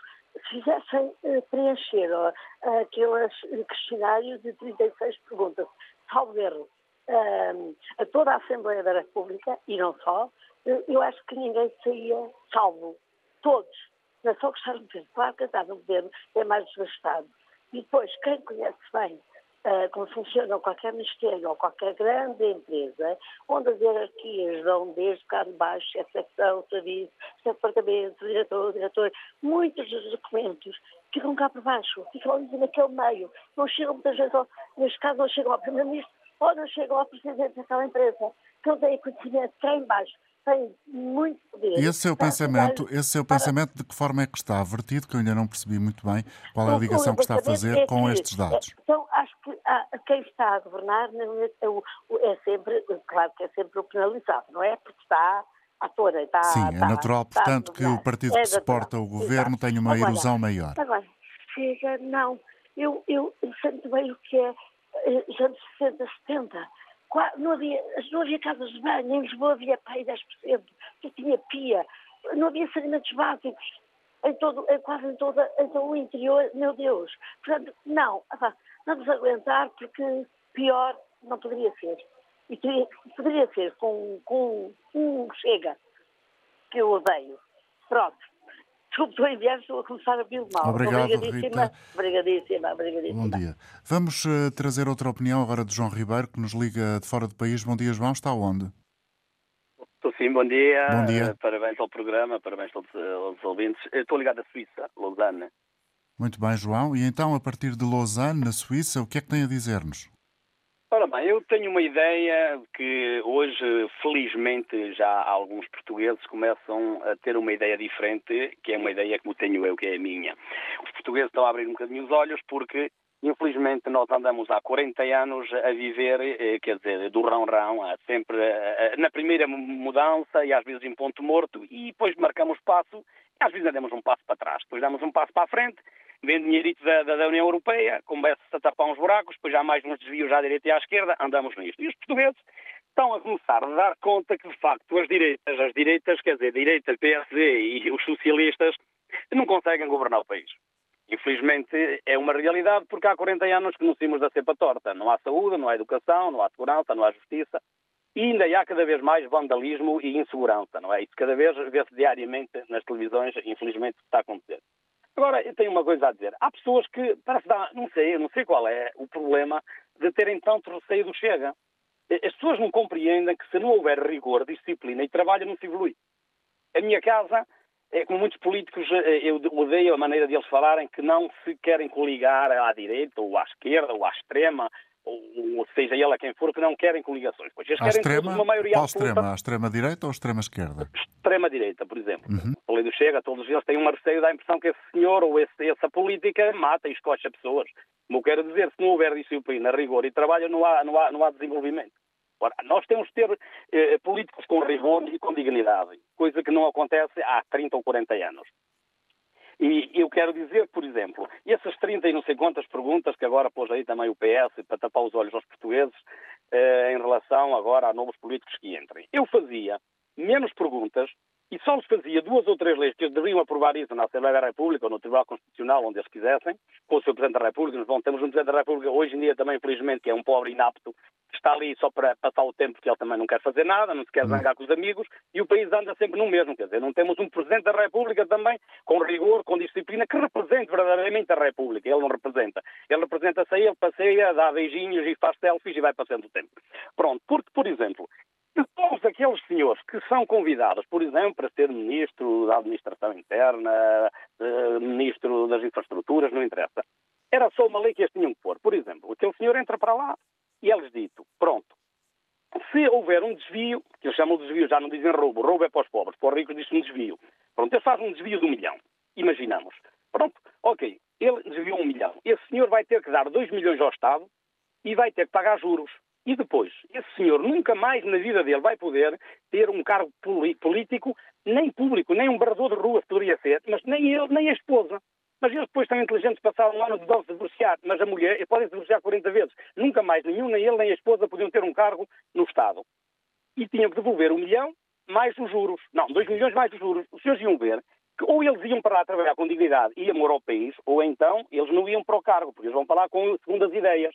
fizessem uh, preencher uh, aquele questionário de 36 perguntas, salvo erro, a toda a Assembleia da República, e não só, eu acho que ninguém saía salvo. Todos. Não é só gostar do governo. Claro que estar no governo é mais desgastado. E depois, quem conhece bem uh, como funciona qualquer ministério ou qualquer grande empresa, onde as hierarquias vão desde cá de baixo, de secção, serviço, departamento, diretor, diretor, muitos dos documentos ficam cá por baixo, ficam ali naquele meio. Não chegam muitas vezes, neste caso, não chegam ao Primeiro-Ministro ou não chegam ao Presidente daquela empresa, que não têm conhecimento cá em baixo tem muito poder. E esse seu pensamento, esse seu pensamento de que forma é que está vertido, que eu ainda não percebi muito bem qual é a ligação que está a fazer é com estes dados? É, então, acho que há, quem está a governar é, é, sempre, claro que é sempre o penalizado, não é? Porque está à toa, está Sim, está, é natural, portanto, que o partido é que suporta o governo tenha uma agora, erosão maior. Agora, chega, não. Eu, eu, eu sinto bem o que é eh, anos 60, 70 não havia, não havia casas de banho, em Lisboa havia pai 10%, que tinha pia, não havia saneamentos básicos, em todo, em quase em, toda, em todo o interior, meu Deus. Portanto, não, vamos aguentar porque pior não poderia ser. E poderia ser com, com um chega, que eu odeio. Pronto. Desculpe, estou a enviar, estou a começar a vir mal. Obrigado, obrigadíssima, Rita. obrigadíssima, obrigadíssima. Bom dia. Vamos uh, trazer outra opinião agora de João Ribeiro, que nos liga de fora do país. Bom dia, João. Está onde? Estou sim, bom dia. Bom dia. Uh, parabéns ao programa, parabéns aos, aos ouvintes. Estou ligado à Suíça, Lausanne. Muito bem, João. E então, a partir de Lausanne, na Suíça, o que é que tem a dizer-nos? Ora bem, eu tenho uma ideia que hoje, felizmente, já alguns portugueses começam a ter uma ideia diferente, que é uma ideia que tenho eu, que é a minha. Os portugueses estão a abrir um bocadinho os olhos porque Infelizmente, nós andamos há 40 anos a viver, eh, quer dizer, do rão-rão, sempre eh, eh, na primeira mudança e às vezes em ponto morto, e depois marcamos passo, e às vezes damos um passo para trás, depois damos um passo para a frente, vem dinheirito da, da, da União Europeia, começa-se a tapar uns buracos, depois há mais uns desvios à direita e à esquerda, andamos nisto. E os portugueses estão a começar a dar conta que, de facto, as direitas, as direitas, quer dizer, direita, PSD e os socialistas, não conseguem governar o país. Infelizmente é uma realidade porque há 40 anos que nos temos da cepa torta. Não há saúde, não há educação, não há segurança, não há justiça. E ainda há cada vez mais vandalismo e insegurança, não é? Isso cada vez vê-se diariamente nas televisões, infelizmente, está a acontecer. Agora, eu tenho uma coisa a dizer. Há pessoas que, parece dar, não sei, eu não sei qual é o problema de terem tanto receio do Chega. As pessoas não compreendem que se não houver rigor, disciplina e trabalho, não se evolui. A minha casa, é como muitos políticos, eh, eu odeio a maneira de eles falarem que não se querem coligar à direita ou à esquerda ou à extrema ou seja ela quem for, que não querem coligações. Pois eles à querem extrema, uma maioria qual absoluta. extrema? À extrema-direita ou à extrema-esquerda? Extrema-direita, por exemplo. Uhum. Falei do Chega, todos eles têm uma receio, dá a impressão que esse senhor ou esse, essa política mata e escocha pessoas. Como quero dizer, se não houver disciplina, rigor e trabalho, não há, não há, não há desenvolvimento. Ora, nós temos de ter eh, políticos com rigor e com dignidade, coisa que não acontece há 30 ou 40 anos. E eu quero dizer, por exemplo, essas 30 e não sei quantas perguntas que agora pôs aí também o PS para tapar os olhos aos portugueses eh, em relação agora a novos políticos que entrem. Eu fazia menos perguntas e só lhes fazia duas ou três leis que eles deveriam aprovar isso na Assembleia da República ou no Tribunal Constitucional, onde eles quisessem, com o seu Presidente da República. Nós temos um Presidente da República hoje em dia também, infelizmente, que é um pobre inapto, que está ali só para passar o tempo, porque ele também não quer fazer nada, não se quer zangar com os amigos, e o país anda sempre no mesmo. Quer dizer, não temos um Presidente da República também com rigor, com disciplina, que represente verdadeiramente a República. Ele não representa. Ele representa-se a ele, passeia, dá beijinhos e faz selfies e vai passando o tempo. Pronto, porque, por exemplo, de todos aqueles senhores que são convidados, por exemplo, para ser ministro da Administração Interna, eh, ministro das Infraestruturas, não interessa. Era só uma lei que eles tinham que pôr. Por exemplo, aquele senhor entra para lá e eles dito, pronto, se houver um desvio, que eles chamam de desvio, já não dizem roubo, roubo é para os pobres, para os ricos diz um desvio. Pronto, eles fazem um desvio de um milhão, imaginamos. Pronto, ok, ele desviou um milhão. Esse senhor vai ter que dar dois milhões ao Estado e vai ter que pagar juros. E depois, esse senhor nunca mais na vida dele vai poder ter um cargo político, nem público, nem um barrador de rua poderia ser, mas nem ele, nem a esposa. Mas eles depois estão inteligentes, passaram um ano de se divorciar, mas a mulher pode se divorciar 40 vezes. Nunca mais nenhum, nem ele, nem a esposa podiam ter um cargo no Estado. E tinham que devolver um milhão mais os juros. Não, dois milhões mais os juros. Os senhores iam ver que ou eles iam para lá trabalhar com dignidade e amor ao país, ou então eles não iam para o cargo, porque eles vão para lá com segundas ideias.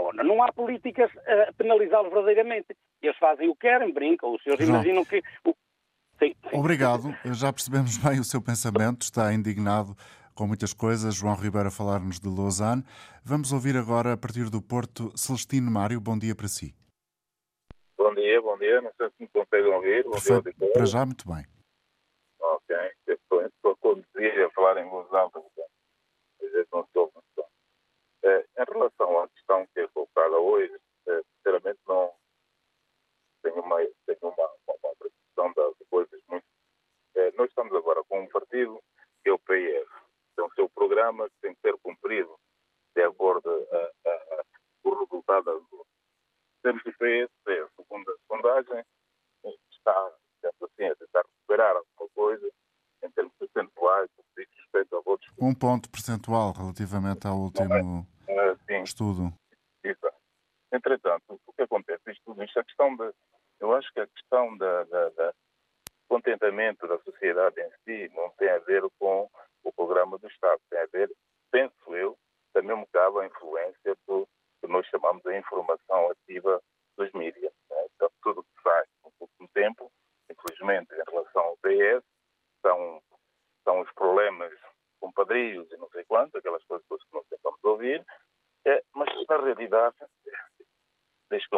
Ora, não há políticas a penalizá-los verdadeiramente. Eles fazem o que querem, brincam, os senhores João. imaginam que. o- Sim, sim. Obrigado, já percebemos bem o seu pensamento, está indignado com muitas coisas. João Ribeiro a falar-nos de Lausanne. Vamos ouvir agora, a partir do Porto, Celestino Mário. Bom dia para si. Bom dia, bom dia. Não sei se me conseguem ouvir. Bom dia, Perfeito. auditório. Para já, muito bem. Ok. Estou, a conduzir a falar em voz alta, às vezes não estou muito bem. Eh, Em relação à questão que é colocada hoje, eh, sinceramente não tenho uma, tenho uma, uma, uma de coisas muito. Eh, Nós estamos agora com um partido que é o PS. Tem o seu programa que tem que ser cumprido de acordo com o resultado das urnas. Temos o PS, é, segundo a sondagem, está, digamos assim, a tentar recuperar alguma coisa em termos percentuais, no que respeito a votos. Um ponto percentual relativamente ao último eh, sim, estudo. Exato. Entretanto, o que acontece? Isto tudo, isto, a questão da. Eu acho que a questão da, da, da contentamento da sociedade em si não tem a ver com o programa do Estado. Tem a ver, penso eu, também me cabe a influência do que nós chamamos de informação ativa dos mídias. Né? Então, tudo o que sai no último tempo, infelizmente, em relação ao PS, são, são os problemas com padrinhos e não sei quanto, aquelas coisas todas que nós tentamos ouvir, é, mas na realidade, desde que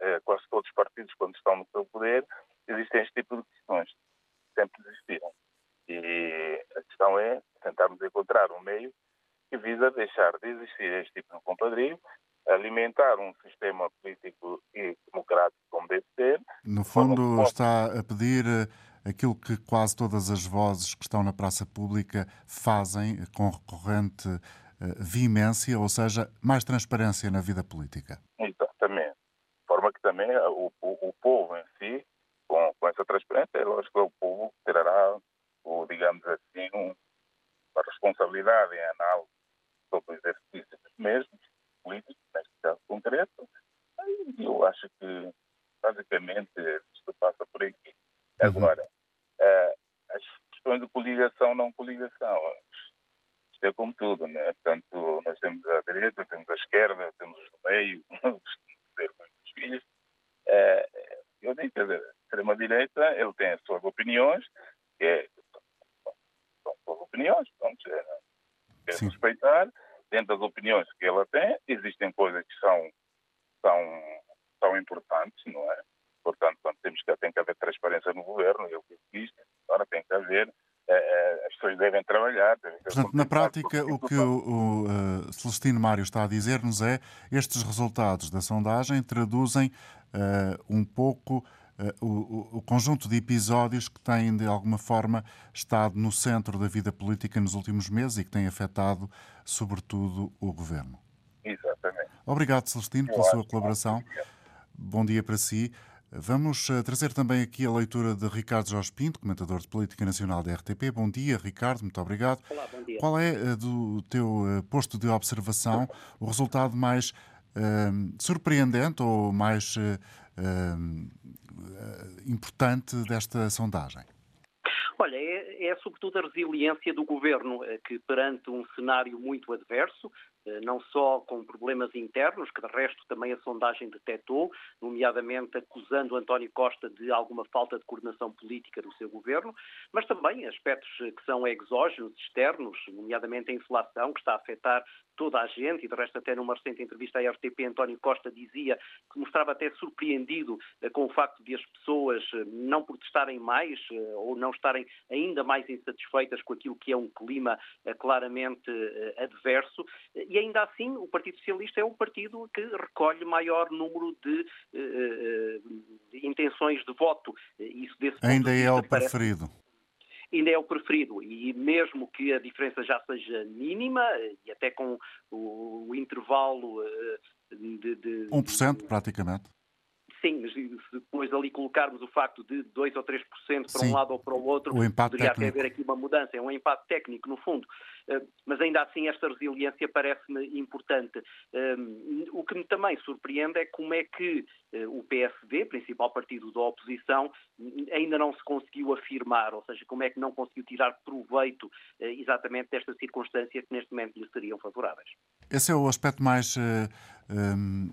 é, quase todos os partidos, quando estão no seu poder, existem este tipo de questões. Sempre existiram. E a questão é tentarmos encontrar um meio que visa deixar de existir este tipo de compadrio, alimentar um sistema político e democrático como deve ser. No fundo, está a pedir eh, aquilo que quase todas as vozes que estão na praça pública fazem eh, com recorrente eh, veemência, ou seja, mais transparência na vida política. Exatamente. De forma que também eh, o, o, o povo em si, com, com essa transparência, é lógico que o povo terá, o, digamos assim, um, uma responsabilidade em análise sobre o exercício dos mesmos, políticos, neste caso concreto. E eu acho que, basicamente, isto passa por aqui. Agora, eh, as questões de coligação, não coligação, isto é como tudo, né? Portanto, nós temos a direita, temos a esquerda, temos os do meio, os filhos. Eh, eu digo, quer dizer, a extrema-direita, ele tem as suas opiniões, que é, são suas dizer, é respeitar. Dentro das opiniões que ela tem, existem coisas que são, são, são importantes, não é? Portanto, quando temos que, tem que haver transparência no governo, eu disse agora tem que haver, eh, eh, as pessoas devem trabalhar. Devem Portanto, na prática, o que o, o, eh, Celestino Mário está a dizer-nos é estes resultados da sondagem traduzem eh, um pouco eh, o, o- conjunto de episódios que têm, de alguma forma, estado no centro da vida política nos últimos meses e que têm afetado, sobretudo, o governo. Exatamente. Obrigado, Celestino, pela Eu sua colaboração. Bom dia para si. Vamos eh, trazer também aqui a leitura de Ricardo Jorge Pinto, comentador de Política Nacional da RTP. Bom dia, Ricardo, muito obrigado. Olá, bom dia. Qual é, eh, do teu posto de observação, o resultado mais eh, surpreendente ou mais eh, importante desta sondagem? Olha, é, é sobretudo a resiliência do governo, eh, que perante um cenário muito adverso, eh, não só com problemas internos, que de resto também a sondagem detectou, nomeadamente acusando António Costa de alguma falta de coordenação política do seu governo, mas também aspectos eh, que são exógenos, externos, nomeadamente a inflação, que está a afetar toda a gente, e de resto até numa recente entrevista à RTP, António Costa dizia que mostrava até surpreendido eh, com o facto de as pessoas eh, não protestarem mais eh, ou não estarem ainda mais insatisfeitas com aquilo que é um clima eh, claramente eh, adverso. E ainda assim, o Partido Socialista é um partido que recolhe maior número de, eh, eh, intenções de voto. Isso desse Ainda de é o preferido. ainda é o preferido. E mesmo que a diferença já seja mínima, e até com o, o intervalo eh, de, de 1% praticamente. Sim, mas se depois ali colocarmos o facto de 2 ou 3% para Sim. um lado ou para o outro, O poderia técnico. haver aqui uma mudança, é um empate técnico, no fundo. Eh, Mas ainda assim, esta resiliência parece-me importante. Eh, O que me também surpreende é como é que eh, o PSD, principal partido da oposição, ainda não se conseguiu afirmar, ou seja, como é que não conseguiu tirar proveito eh, exatamente desta circunstância que neste momento lhe seriam favoráveis. Esse é o aspecto mais eh, hum,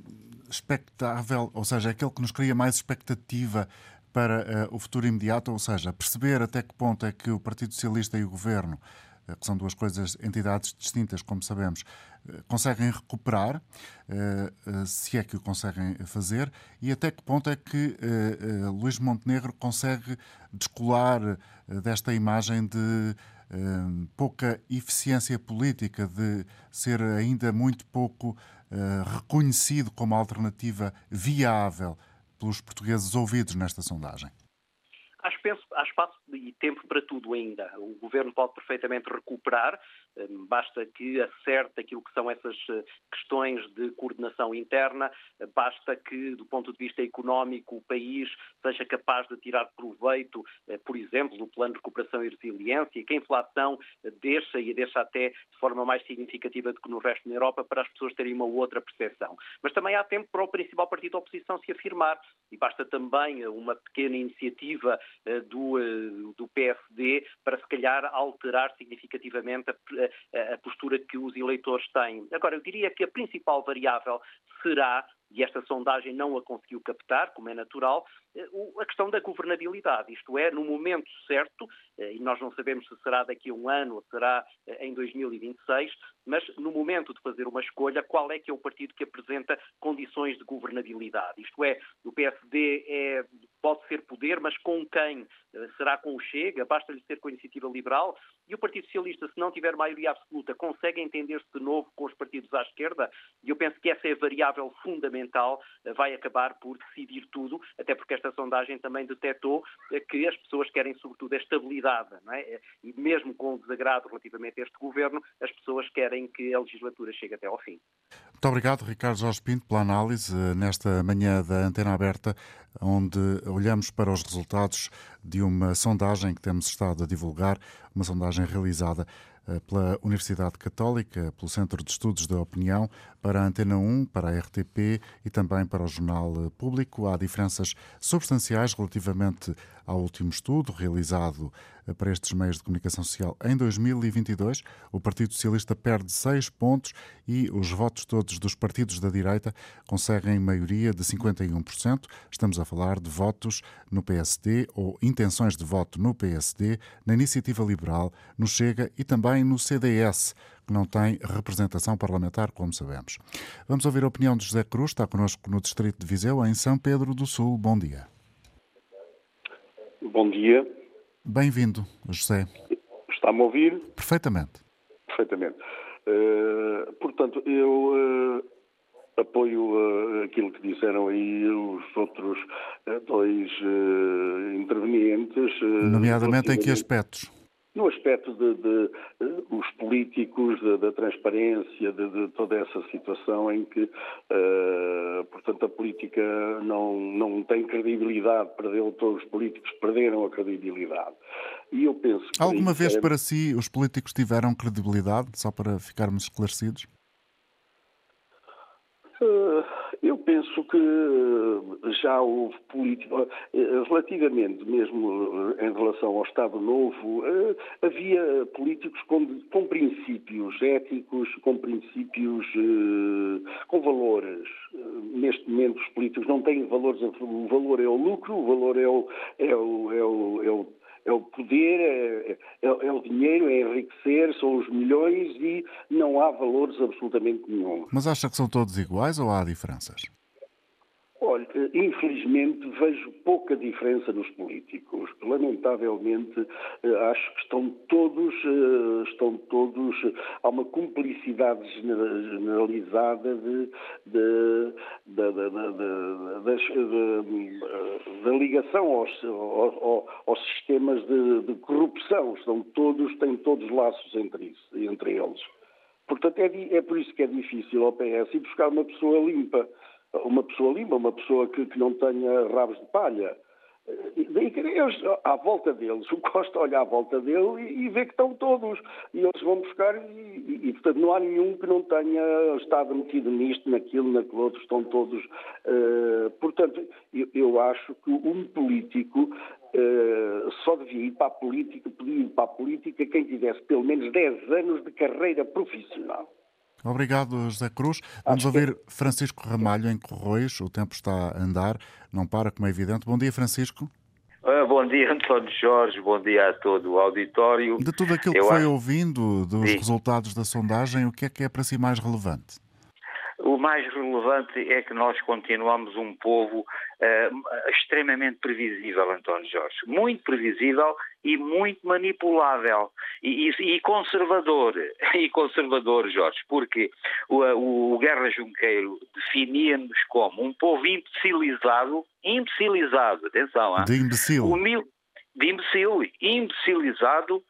expectável, ou seja, aquele que nos cria mais expectativa para eh, o futuro imediato, ou seja, perceber até que ponto é que o Partido Socialista e o Governo, eh, que são duas coisas, entidades distintas, como sabemos, eh, conseguem recuperar, se é que o conseguem fazer, e até que ponto é que Luís Montenegro consegue descolar desta imagem de eh, pouca eficiência política, de ser ainda muito pouco eh, reconhecido como alternativa viável pelos portugueses ouvidos nesta sondagem. Acho, penso, há espaço e tempo para tudo ainda. O governo pode perfeitamente recuperar, basta que acerte aquilo que são essas eh, questões de coordenação interna, eh, basta que, do ponto de vista económico, o país seja capaz de tirar proveito, eh, por exemplo, do plano de recuperação e resiliência, que a inflação deixa e deixa até de forma mais significativa do que no resto da Europa, para as pessoas terem uma outra percepção. Mas também há tempo para o principal partido da oposição se afirmar e basta também uma pequena iniciativa do, do PSD para se calhar alterar significativamente a, a- postura que os eleitores têm. Agora, eu diria que a principal variável será e esta sondagem não a conseguiu captar, como é natural, a questão da governabilidade. Isto é, no momento certo, eh, e nós não sabemos se será daqui a um ano ou será eh, em 2026, mas no momento de fazer uma escolha, qual é que é o partido que apresenta condições de governabilidade? Isto é, o PSD é, pode ser poder, mas com quem? Eh, Será com o Chega? Basta-lhe ser com a Iniciativa Liberal? E o Partido Socialista, se não tiver maioria absoluta, consegue entender-se de novo com os partidos à esquerda? E eu penso que essa é a variável fundamental, eh, vai acabar por decidir tudo, até porque esta sondagem também detectou que as pessoas querem, sobretudo, a estabilidade, é? E mesmo com o desagrado relativamente a este governo, as pessoas querem que a legislatura chegue até ao fim. Muito obrigado, Ricardo Jorge Pinto, pela análise eh, nesta manhã da Antena Aberta, onde olhamos para os resultados de uma sondagem que temos estado a divulgar, uma sondagem realizada pela Universidade Católica, pelo Centro de Estudos da Opinião, para a Antena 1, para a RTP e também para o Jornal eh, Público. Há diferenças substanciais relativamente ao último estudo realizado eh, para estes meios de comunicação social em 2022. O Partido Socialista perde seis pontos e os votos todos dos partidos da direita conseguem maioria de 51%. Estamos a falar de votos no PSD ou intenções de voto no PSD, na Iniciativa Liberal, no Chega e também no CDS, que não tem representação parlamentar, como sabemos. Vamos ouvir a opinião de José Cruz, está connosco no Distrito de Viseu, em São Pedro do Sul. Bom dia. Bom dia. Bem-vindo, José. Está-me a ouvir? Perfeitamente. Perfeitamente. Eh, portanto, eu eh, apoio eh, aquilo que disseram aí os outros dois intervenientes. Nomeadamente em que aspectos? No aspecto de, de, eh, os políticos, de- da transparência, de, de toda essa situação em que, eh, portanto, a política não, não tem credibilidade, perdeu, todos os políticos perderam a credibilidade. E eu penso que Alguma vez é- para si os políticos tiveram credibilidade, só para ficarmos esclarecidos? Eu penso que eh, já houve política, eh, relativamente mesmo eh, em relação ao Estado Novo, havia políticos com, com princípios éticos, com princípios, com valores. Neste momento os políticos não têm valores, o valor é o lucro, o valor é o, é o, é o, é o é o poder, é, é- é o dinheiro, é enriquecer, são os milhões e não há valores absolutamente nenhum. Mas acha que são todos iguais ou há diferenças? Olha, infelizmente vejo pouca diferença nos políticos. Lamentavelmente, eh, acho que estão todos, eh, estão todos, há uma cumplicidade genera- generalizada de, de- da- da- da- ligação aos, aos- sistemas de, de corrupção. Estão todos, têm todos laços entre, isso, entre eles. Portanto, é, é por isso que é difícil ao PS ir buscar uma pessoa limpa. Uma pessoa limpa, uma pessoa que, que não tenha rabos de palha. Eles, à volta deles, o Costa olha à volta dele e, e vê que estão todos. E eles vão buscar, e, e, portanto não há nenhum que não tenha estado metido nisto, naquilo, naquele outro, estão todos. Uh, portanto, eu, eu, acho que um político uh, só devia ir para a política, pedir para a política quem tivesse pelo menos 10 anos de carreira profissional. Obrigado, José Cruz. Vamos ouvir Francisco Ramalho em Corroios. O tempo está a andar, não para, como é evidente. Bom dia, Francisco. Ah, bom dia, António Jorge. Bom dia a todo o auditório. De tudo aquilo Eu que foi acho... ouvindo dos Sim. resultados da sondagem, o que é que é para si mais relevante? O mais relevante é que nós continuamos um povo uh, extremamente previsível, António Jorge. Muito previsível e muito manipulável. E, e, e conservador. E conservador, Jorge. Porque o, o Guerra Junqueiro definia-nos como um povo imbecilizado. Imbecilizado, atenção. De imbecil. Humil, de imbecil. Imbecilizado,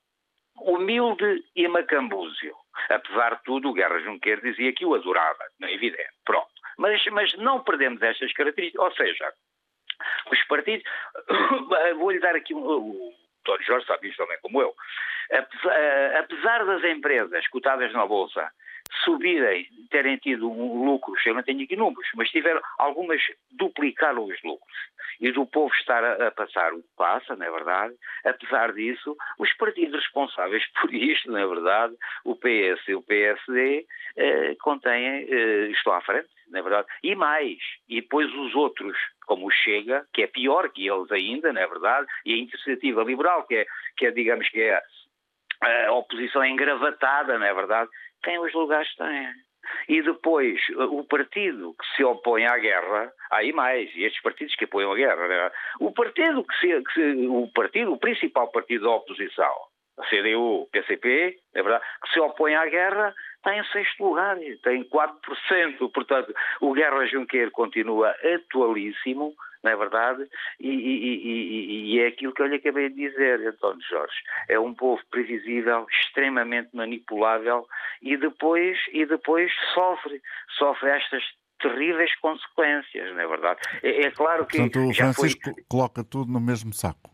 humilde e macambúzio. Apesar de tudo, o Guerra Junqueiro dizia que o adorava, não é evidente. Pronto. Mas, mas não perdemos estas características. Ou seja, os partidos. Vou-lhe dar aqui um. António Jorge sabe isto também como eu. Apesar, apesar das empresas cotadas na Bolsa subirem, terem tido um lucros, eu não tenho aqui números, mas tiveram, algumas duplicaram os lucros. E do povo estar a, a passar o que passa, não é verdade? Apesar disso, os partidos responsáveis por isto, não é verdade? O PS e o PSD eh, contêm, eh, à frente, não é verdade? E mais, e depois os outros, como o Chega, que é pior que eles ainda, não é verdade? E a Iniciativa Liberal, que é, que é digamos que é a oposição engravatada, não é verdade? Tem os lugares têm. E depois, o partido que se opõe à guerra, aí mais, e estes partidos que apoiam a guerra, é? o partido que se, que se, o partido, o principal partido da oposição, a CDU, PCP, é verdade, que se opõe à guerra, está em sexto lugar, tem 4%, portanto, o Guerra Junqueiro continua atualíssimo, não é verdade? E, e, e, e, é aquilo que eu lhe acabei de dizer, António Jorge. É um povo previsível, extremamente manipulável e depois, e depois sofre, sofre estas terríveis consequências, não é verdade? É, é claro que. Portanto, o Francisco foi... coloca tudo no mesmo saco.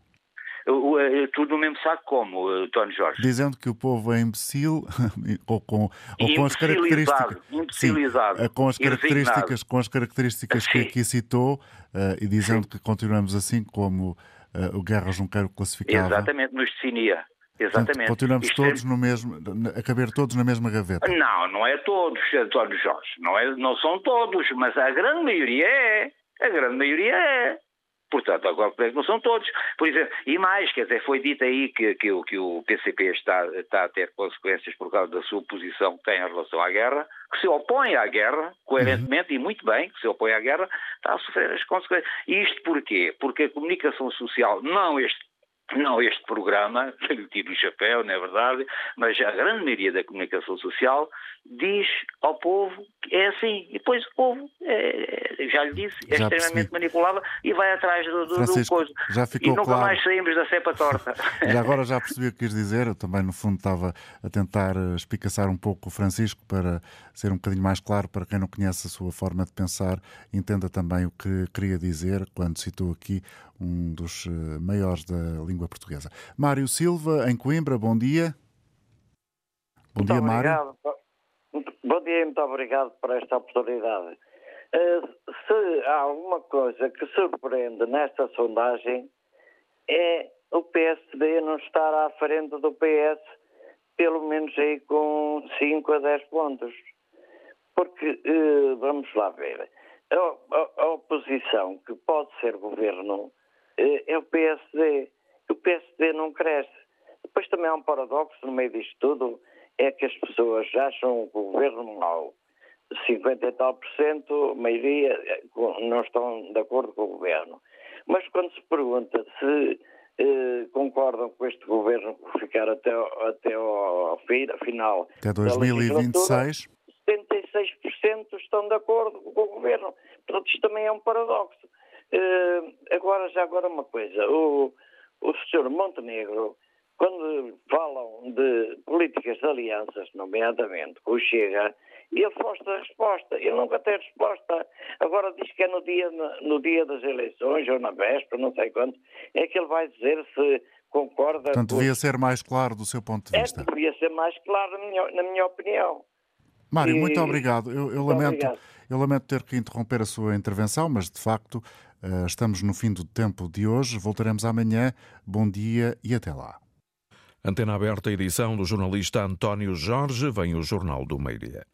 É tudo no mesmo saco como, António Jorge? Dizendo que o povo é imbecil ou com, ou com as características. Sim, eh, com as características, com as características que aqui citou uh, e dizendo Sim. que continuamos assim como uh, o Guerra Junqueiro classificava. Exatamente, nos definia. Exatamente. Portanto, continuamos Isto todos é... no mesmo, a caber todos na mesma gaveta. Não, não é todos, António Jorge. Não, é, não são todos, mas a grande maioria é. A grande maioria é. Portanto, agora não são todos. Por exemplo, e mais, quer dizer, foi dito aí que, que, que o PCP está, está a ter consequências por causa da sua posição que tem em relação à guerra, que se opõe à guerra, coerentemente, e muito bem, que se opõe à guerra, está a sofrer as consequências. E isto porquê? Porque a comunicação social, não este não este programa, tenho tido o chapéu, não é verdade, mas a grande maioria da comunicação social diz ao povo que é assim. E depois o povo, é, é já lhe disse, é já extremamente percebi. manipulável e vai atrás do, do, Francisco, do coisa. Já ficou e nunca claro. mais saímos da cepa torta. já agora já percebi o que quis dizer. Eu também, no fundo, estava a tentar eh, espicaçar um pouco o Francisco para ser um bocadinho mais claro para quem não conhece a sua forma de pensar, entenda também o que queria dizer quando citou aqui um dos eh, maiores da língua portuguesa. Mário Silva, em Coimbra, bom dia. Bom muito dia, obrigado. Mário. Bom dia, muito obrigado por esta oportunidade. Uh, se há alguma coisa que surpreende nesta sondagem é o PSD não estar à frente do PS, pelo menos aí com 5 a 10 pontos. Porque, uh, vamos lá ver, a, oposição que pode ser governo uh, é o PSD. O PSD não cresce. Depois também há um paradoxo no meio disto tudo, é que as pessoas acham o governo mau. 50 e tal por cento, a maioria eh, não estão de acordo com o governo. Mas quando se pergunta se eh, concordam com este governo ficar até, até ao, fim, final até 2026, 76% estão de acordo com o governo. Portanto, isto também é um paradoxo. Eh, agora, já agora uma coisa, o, o senhor Montenegro quando falam de políticas de alianças, nomeadamente com o Chega, ele foste a resposta. Ele nunca tem resposta. Agora diz que é no dia, no dia das eleições ou na véspera, não sei quando, é que ele vai dizer se concorda. Portanto, devia ser mais claro do seu ponto de é, vista. É, devia ser mais claro, na minha, na minha opinião. Mário, e... muito obrigado. Eu, eu muito lamento, obrigado. eu lamento ter que interromper a sua intervenção, mas de facto eh, estamos no fim do tempo de hoje. Voltaremos amanhã. Bom dia e até lá. Antena aberta, edição do jornalista António Jorge, vem o Jornal do Meio-Dia.